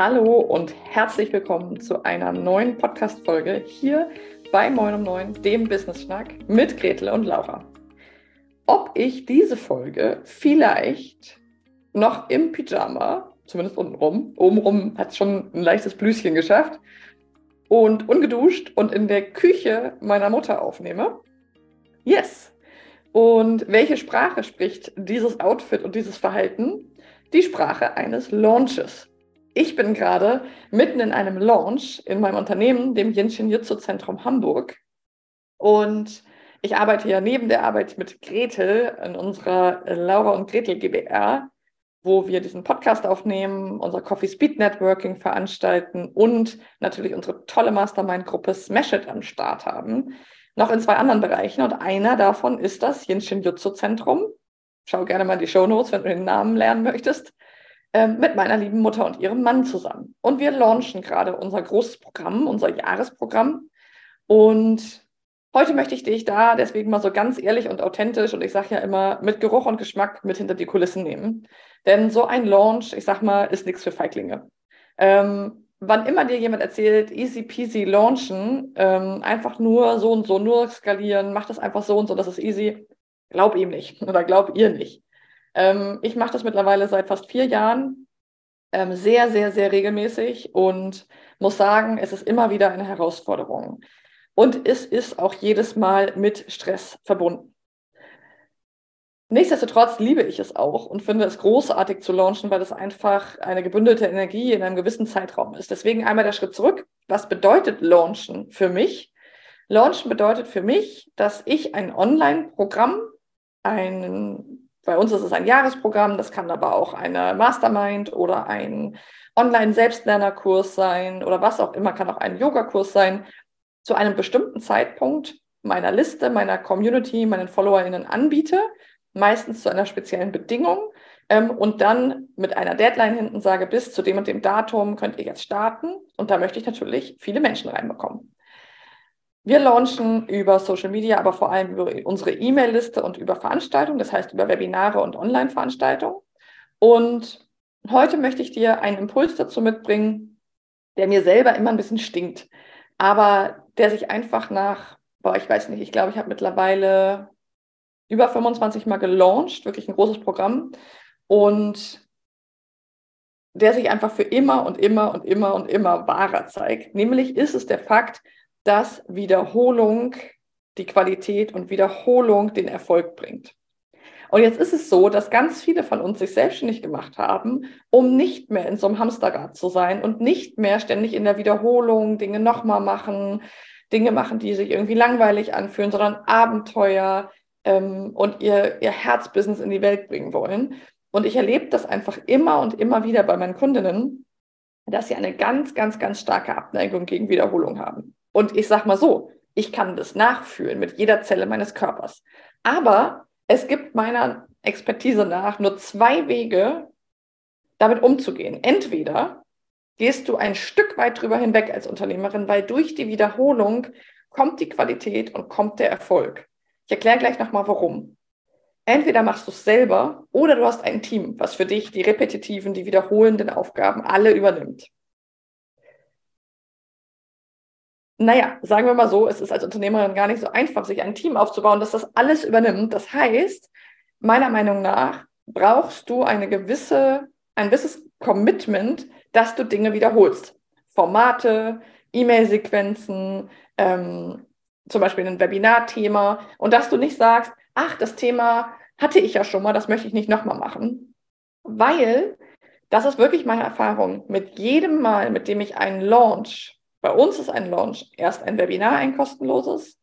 Hallo und herzlich willkommen zu einer neuen Podcast-Folge hier bei Moin um 9, dem Business Schnack mit Gretel und Laura. Ob ich diese Folge vielleicht noch im Pyjama, zumindest untenrum, obenrum hat es schon ein leichtes Blüschen geschafft, und ungeduscht und in der Küche meiner Mutter aufnehme? Yes! Und welche Sprache spricht dieses Outfit und dieses Verhalten? Die Sprache eines Launches. Ich bin gerade mitten in einem Launch in meinem Unternehmen, dem Jinshin Jutsu Zentrum Hamburg. Und ich arbeite ja neben der Arbeit mit Gretel in unserer Laura und Gretel GBR, wo wir diesen Podcast aufnehmen, unser Coffee Speed Networking veranstalten und natürlich unsere tolle Mastermind-Gruppe Smash It am Start haben. Noch in zwei anderen Bereichen und einer davon ist das Jinshin Jutsu Zentrum. Schau gerne mal die Show Notes, wenn du den Namen lernen möchtest. Ähm, mit meiner lieben Mutter und ihrem Mann zusammen. Und wir launchen gerade unser großes Programm, unser Jahresprogramm. Und heute möchte ich dich da deswegen mal so ganz ehrlich und authentisch und ich sage ja immer mit Geruch und Geschmack mit hinter die Kulissen nehmen. Denn so ein Launch, ich sag mal, ist nichts für Feiglinge. Ähm, wann immer dir jemand erzählt, easy peasy launchen, ähm, einfach nur so und so, nur skalieren, mach das einfach so und so, das ist easy, glaub ihm nicht oder glaub ihr nicht. Ähm, ich mache das mittlerweile seit fast vier Jahren ähm, sehr, sehr, sehr regelmäßig und muss sagen, es ist immer wieder eine Herausforderung. Und es ist auch jedes Mal mit Stress verbunden. Nichtsdestotrotz liebe ich es auch und finde es großartig zu launchen, weil es einfach eine gebündelte Energie in einem gewissen Zeitraum ist. Deswegen einmal der Schritt zurück. Was bedeutet Launchen für mich? Launchen bedeutet für mich, dass ich ein Online-Programm, einen bei uns ist es ein Jahresprogramm, das kann aber auch eine Mastermind oder ein Online-Selbstlernerkurs sein oder was auch immer, kann auch ein Yogakurs sein, zu einem bestimmten Zeitpunkt meiner Liste, meiner Community, meinen FollowerInnen anbiete, meistens zu einer speziellen Bedingung ähm, und dann mit einer Deadline hinten sage, bis zu dem und dem Datum könnt ihr jetzt starten und da möchte ich natürlich viele Menschen reinbekommen. Wir launchen über Social Media, aber vor allem über unsere E-Mail-Liste und über Veranstaltungen, das heißt über Webinare und Online-Veranstaltungen. Und heute möchte ich dir einen Impuls dazu mitbringen, der mir selber immer ein bisschen stinkt, aber der sich einfach nach, boah, ich weiß nicht, ich glaube, ich habe mittlerweile über 25 Mal gelauncht, wirklich ein großes Programm und der sich einfach für immer und immer und immer und immer wahrer zeigt. Nämlich ist es der Fakt, dass Wiederholung die Qualität und Wiederholung den Erfolg bringt. Und jetzt ist es so, dass ganz viele von uns sich selbstständig gemacht haben, um nicht mehr in so einem Hamsterrad zu sein und nicht mehr ständig in der Wiederholung Dinge nochmal machen, Dinge machen, die sich irgendwie langweilig anfühlen, sondern Abenteuer ähm, und ihr, ihr Herzbusiness in die Welt bringen wollen. Und ich erlebe das einfach immer und immer wieder bei meinen Kundinnen, dass sie eine ganz, ganz, ganz starke Abneigung gegen Wiederholung haben. Und ich sage mal so, ich kann das nachfühlen mit jeder Zelle meines Körpers. Aber es gibt meiner Expertise nach nur zwei Wege, damit umzugehen. Entweder gehst du ein Stück weit drüber hinweg als Unternehmerin, weil durch die Wiederholung kommt die Qualität und kommt der Erfolg. Ich erkläre gleich nochmal, warum. Entweder machst du es selber oder du hast ein Team, was für dich die repetitiven, die wiederholenden Aufgaben alle übernimmt. Naja, sagen wir mal so, es ist als Unternehmerin gar nicht so einfach, sich ein Team aufzubauen, das das alles übernimmt. Das heißt, meiner Meinung nach brauchst du eine gewisse, ein gewisses Commitment, dass du Dinge wiederholst. Formate, E-Mail-Sequenzen, ähm, zum Beispiel ein Webinar-Thema und dass du nicht sagst, ach, das Thema hatte ich ja schon mal, das möchte ich nicht nochmal machen. Weil, das ist wirklich meine Erfahrung, mit jedem Mal, mit dem ich einen Launch bei uns ist ein Launch erst ein Webinar, ein kostenloses,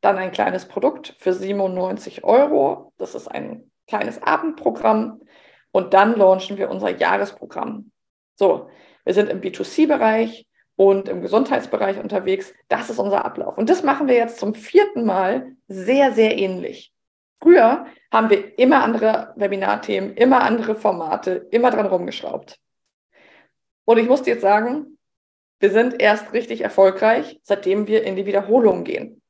dann ein kleines Produkt für 97 Euro. Das ist ein kleines Abendprogramm. Und dann launchen wir unser Jahresprogramm. So, wir sind im B2C-Bereich und im Gesundheitsbereich unterwegs. Das ist unser Ablauf. Und das machen wir jetzt zum vierten Mal sehr, sehr ähnlich. Früher haben wir immer andere Webinarthemen, immer andere Formate, immer dran rumgeschraubt. Und ich muss dir jetzt sagen, wir sind erst richtig erfolgreich, seitdem wir in die Wiederholung gehen.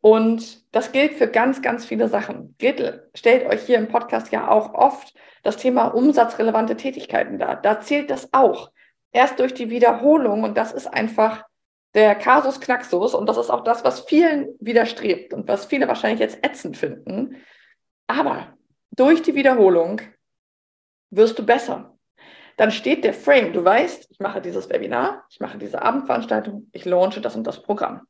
Und das gilt für ganz, ganz viele Sachen. Gretel stellt euch hier im Podcast ja auch oft das Thema umsatzrelevante Tätigkeiten dar. Da zählt das auch. erst durch die Wiederholung, und das ist einfach der Kasus Knaxus, und das ist auch das, was vielen widerstrebt und was viele wahrscheinlich jetzt ätzend finden, aber durch die Wiederholung wirst du besser. Dann steht der Frame, du weißt, ich mache dieses Webinar, ich mache diese Abendveranstaltung, ich launche das und das Programm.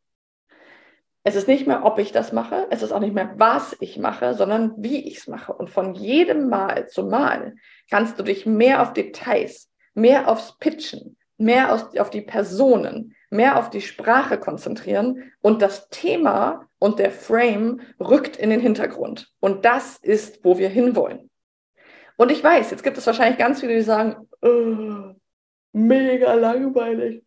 Es ist nicht mehr, ob ich das mache, es ist auch nicht mehr, was ich mache, sondern wie ich es mache. Und von jedem Mal zu Mal kannst du dich mehr auf Details, mehr aufs Pitchen, mehr auf die Personen, mehr auf die Sprache konzentrieren und das Thema und der Frame rückt in den Hintergrund. Und das ist, wo wir hinwollen. Und ich weiß, jetzt gibt es wahrscheinlich ganz viele, die sagen, oh, mega langweilig.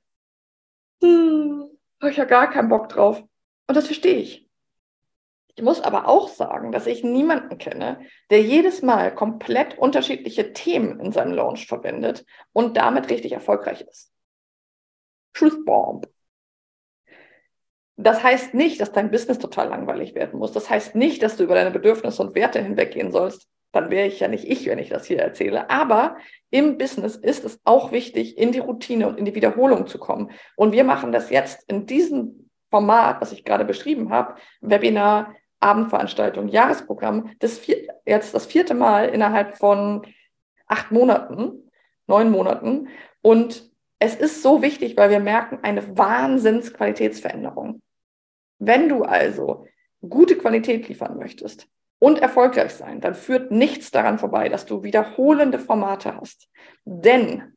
Hm, habe ich ja gar keinen Bock drauf. Und das verstehe ich. Ich muss aber auch sagen, dass ich niemanden kenne, der jedes Mal komplett unterschiedliche Themen in seinem Launch verwendet und damit richtig erfolgreich ist. Truth Bomb. Das heißt nicht, dass dein Business total langweilig werden muss. Das heißt nicht, dass du über deine Bedürfnisse und Werte hinweggehen sollst. Dann wäre ich ja nicht ich, wenn ich das hier erzähle. Aber im Business ist es auch wichtig, in die Routine und in die Wiederholung zu kommen. Und wir machen das jetzt in diesem Format, was ich gerade beschrieben habe, Webinar, Abendveranstaltung, Jahresprogramm, das vier, jetzt das vierte Mal innerhalb von acht Monaten, neun Monaten. Und es ist so wichtig, weil wir merken eine Wahnsinnsqualitätsveränderung. Wenn du also gute Qualität liefern möchtest und erfolgreich sein, dann führt nichts daran vorbei, dass du wiederholende Formate hast. Denn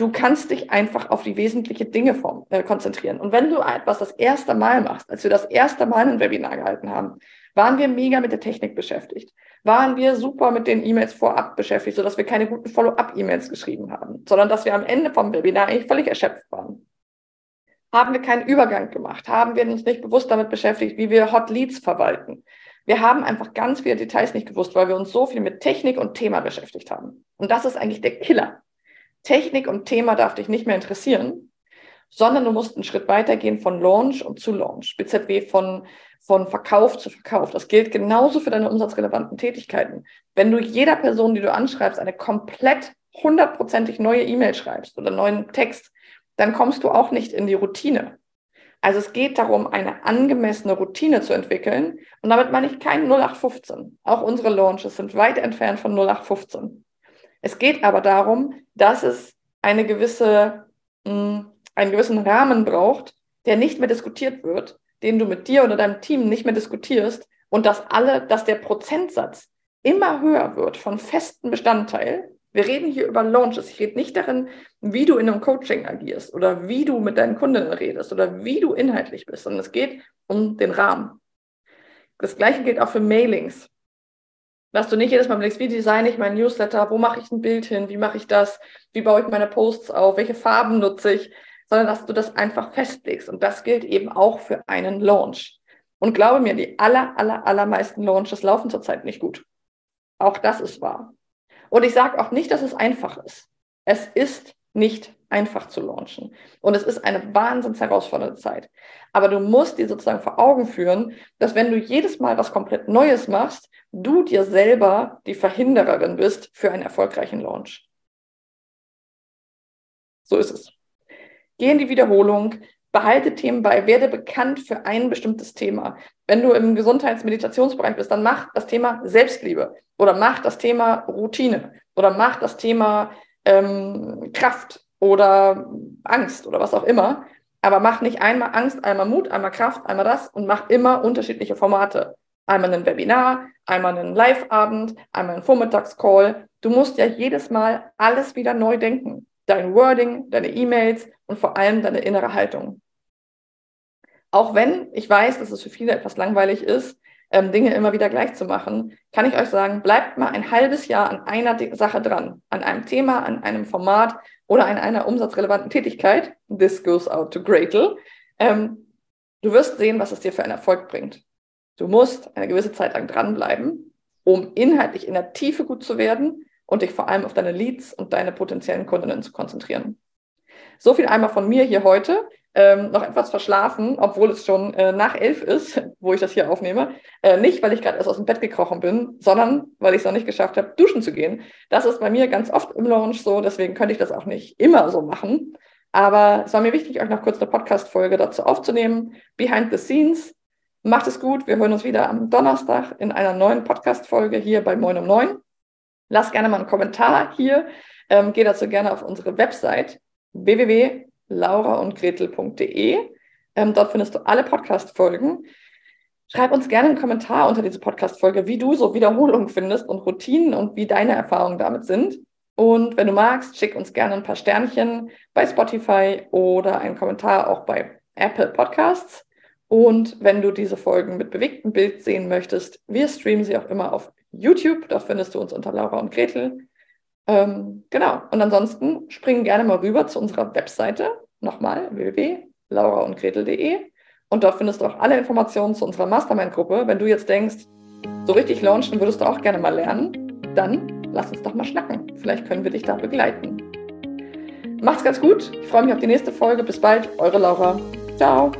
Du kannst dich einfach auf die wesentlichen Dinge vom, äh, konzentrieren. Und wenn du etwas das erste Mal machst, als wir das erste Mal ein Webinar gehalten haben, waren wir mega mit der Technik beschäftigt. Waren wir super mit den E-Mails vorab beschäftigt, sodass wir keine guten Follow-up-E-Mails geschrieben haben, sondern dass wir am Ende vom Webinar eigentlich völlig erschöpft waren. Haben wir keinen Übergang gemacht? Haben wir uns nicht bewusst damit beschäftigt, wie wir Hot Leads verwalten? Wir haben einfach ganz viele Details nicht gewusst, weil wir uns so viel mit Technik und Thema beschäftigt haben. Und das ist eigentlich der Killer. Technik und Thema darf dich nicht mehr interessieren, sondern du musst einen Schritt weitergehen von Launch und zu Launch, BZW von, von Verkauf zu Verkauf. Das gilt genauso für deine umsatzrelevanten Tätigkeiten. Wenn du jeder Person, die du anschreibst, eine komplett hundertprozentig neue E-Mail schreibst oder neuen Text, dann kommst du auch nicht in die Routine. Also es geht darum, eine angemessene Routine zu entwickeln. Und damit meine ich kein 0815. Auch unsere Launches sind weit entfernt von 0815. Es geht aber darum, dass es eine gewisse, mh, hm, einen gewissen Rahmen braucht, der nicht mehr diskutiert wird, den du mit dir oder deinem Team nicht mehr diskutierst und dass alle, dass der Prozentsatz immer höher wird von festen Bestandteil. Wir reden hier über Launches. Ich rede nicht darin, wie du in einem Coaching agierst oder wie du mit deinen Kundinnen redest oder wie du inhaltlich bist, sondern es geht um den Rahmen. Das gleiche gilt auch für Mailings. Dass du nicht jedes Mal überlegst, wie designe ich mein Newsletter, wo mache ich ein Bild hin, wie mache ich das, wie baue ich meine Posts auf, welche Farben nutze ich, sondern dass du das einfach festlegst. Und das gilt eben auch für einen Launch. Und glaube mir, die aller, aller, allermeisten Launches laufen zurzeit nicht gut. Auch das ist wahr. Und ich sage auch nicht, dass es einfach ist. Es ist nicht einfach zu launchen. Und es ist eine wahnsinns herausfordernde Zeit. Aber du musst dir sozusagen vor Augen führen, dass wenn du jedes Mal was komplett Neues machst, du dir selber die Verhindererin bist für einen erfolgreichen Launch. So ist es. Geh in die Wiederholung, behalte Themen bei, werde bekannt für ein bestimmtes Thema. Wenn du im Gesundheitsmeditationsbereich bist, dann mach das Thema Selbstliebe oder mach das Thema Routine oder mach das Thema ähm, Kraft oder Angst oder was auch immer. Aber mach nicht einmal Angst, einmal Mut, einmal Kraft, einmal das und mach immer unterschiedliche Formate. Einmal ein Webinar, einmal einen Live-Abend, einmal einen Vormittagscall. Du musst ja jedes Mal alles wieder neu denken. Dein Wording, deine E-Mails und vor allem deine innere Haltung. Auch wenn ich weiß, dass es für viele etwas langweilig ist, ähm, Dinge immer wieder gleich zu machen, kann ich euch sagen, bleibt mal ein halbes Jahr an einer Sache dran, an einem Thema, an einem Format oder an einer umsatzrelevanten Tätigkeit. This goes out to Gretel. Ähm, du wirst sehen, was es dir für einen Erfolg bringt. Du musst eine gewisse Zeit lang dranbleiben, um inhaltlich in der Tiefe gut zu werden und dich vor allem auf deine Leads und deine potenziellen Kundinnen zu konzentrieren. So viel einmal von mir hier heute. Ähm, noch etwas verschlafen, obwohl es schon äh, nach elf ist, wo ich das hier aufnehme. Äh, nicht, weil ich gerade erst aus dem Bett gekrochen bin, sondern weil ich es noch nicht geschafft habe, duschen zu gehen. Das ist bei mir ganz oft im Launch so, deswegen könnte ich das auch nicht immer so machen. Aber es war mir wichtig, euch noch kurz eine Podcast-Folge dazu aufzunehmen. Behind the Scenes. Macht es gut. Wir hören uns wieder am Donnerstag in einer neuen Podcast-Folge hier bei Moin um 9. Lasst gerne mal einen Kommentar hier. Ähm, geh dazu gerne auf unsere Website www.lauraundgretel.de. Ähm, dort findest du alle Podcast-Folgen. Schreib uns gerne einen Kommentar unter diese Podcast-Folge, wie du so Wiederholungen findest und Routinen und wie deine Erfahrungen damit sind. Und wenn du magst, schick uns gerne ein paar Sternchen bei Spotify oder einen Kommentar auch bei Apple Podcasts. Und wenn du diese Folgen mit bewegtem Bild sehen möchtest, wir streamen sie auch immer auf YouTube. Dort findest du uns unter Laura und Gretel. Ähm, genau. Und ansonsten springen gerne mal rüber zu unserer Webseite. Nochmal www.lauraundgretel.de. Und dort findest du auch alle Informationen zu unserer Mastermind-Gruppe. Wenn du jetzt denkst, so richtig launchen würdest du auch gerne mal lernen, dann lass uns doch mal schnacken. Vielleicht können wir dich da begleiten. Macht's ganz gut. Ich freue mich auf die nächste Folge. Bis bald. Eure Laura. Ciao.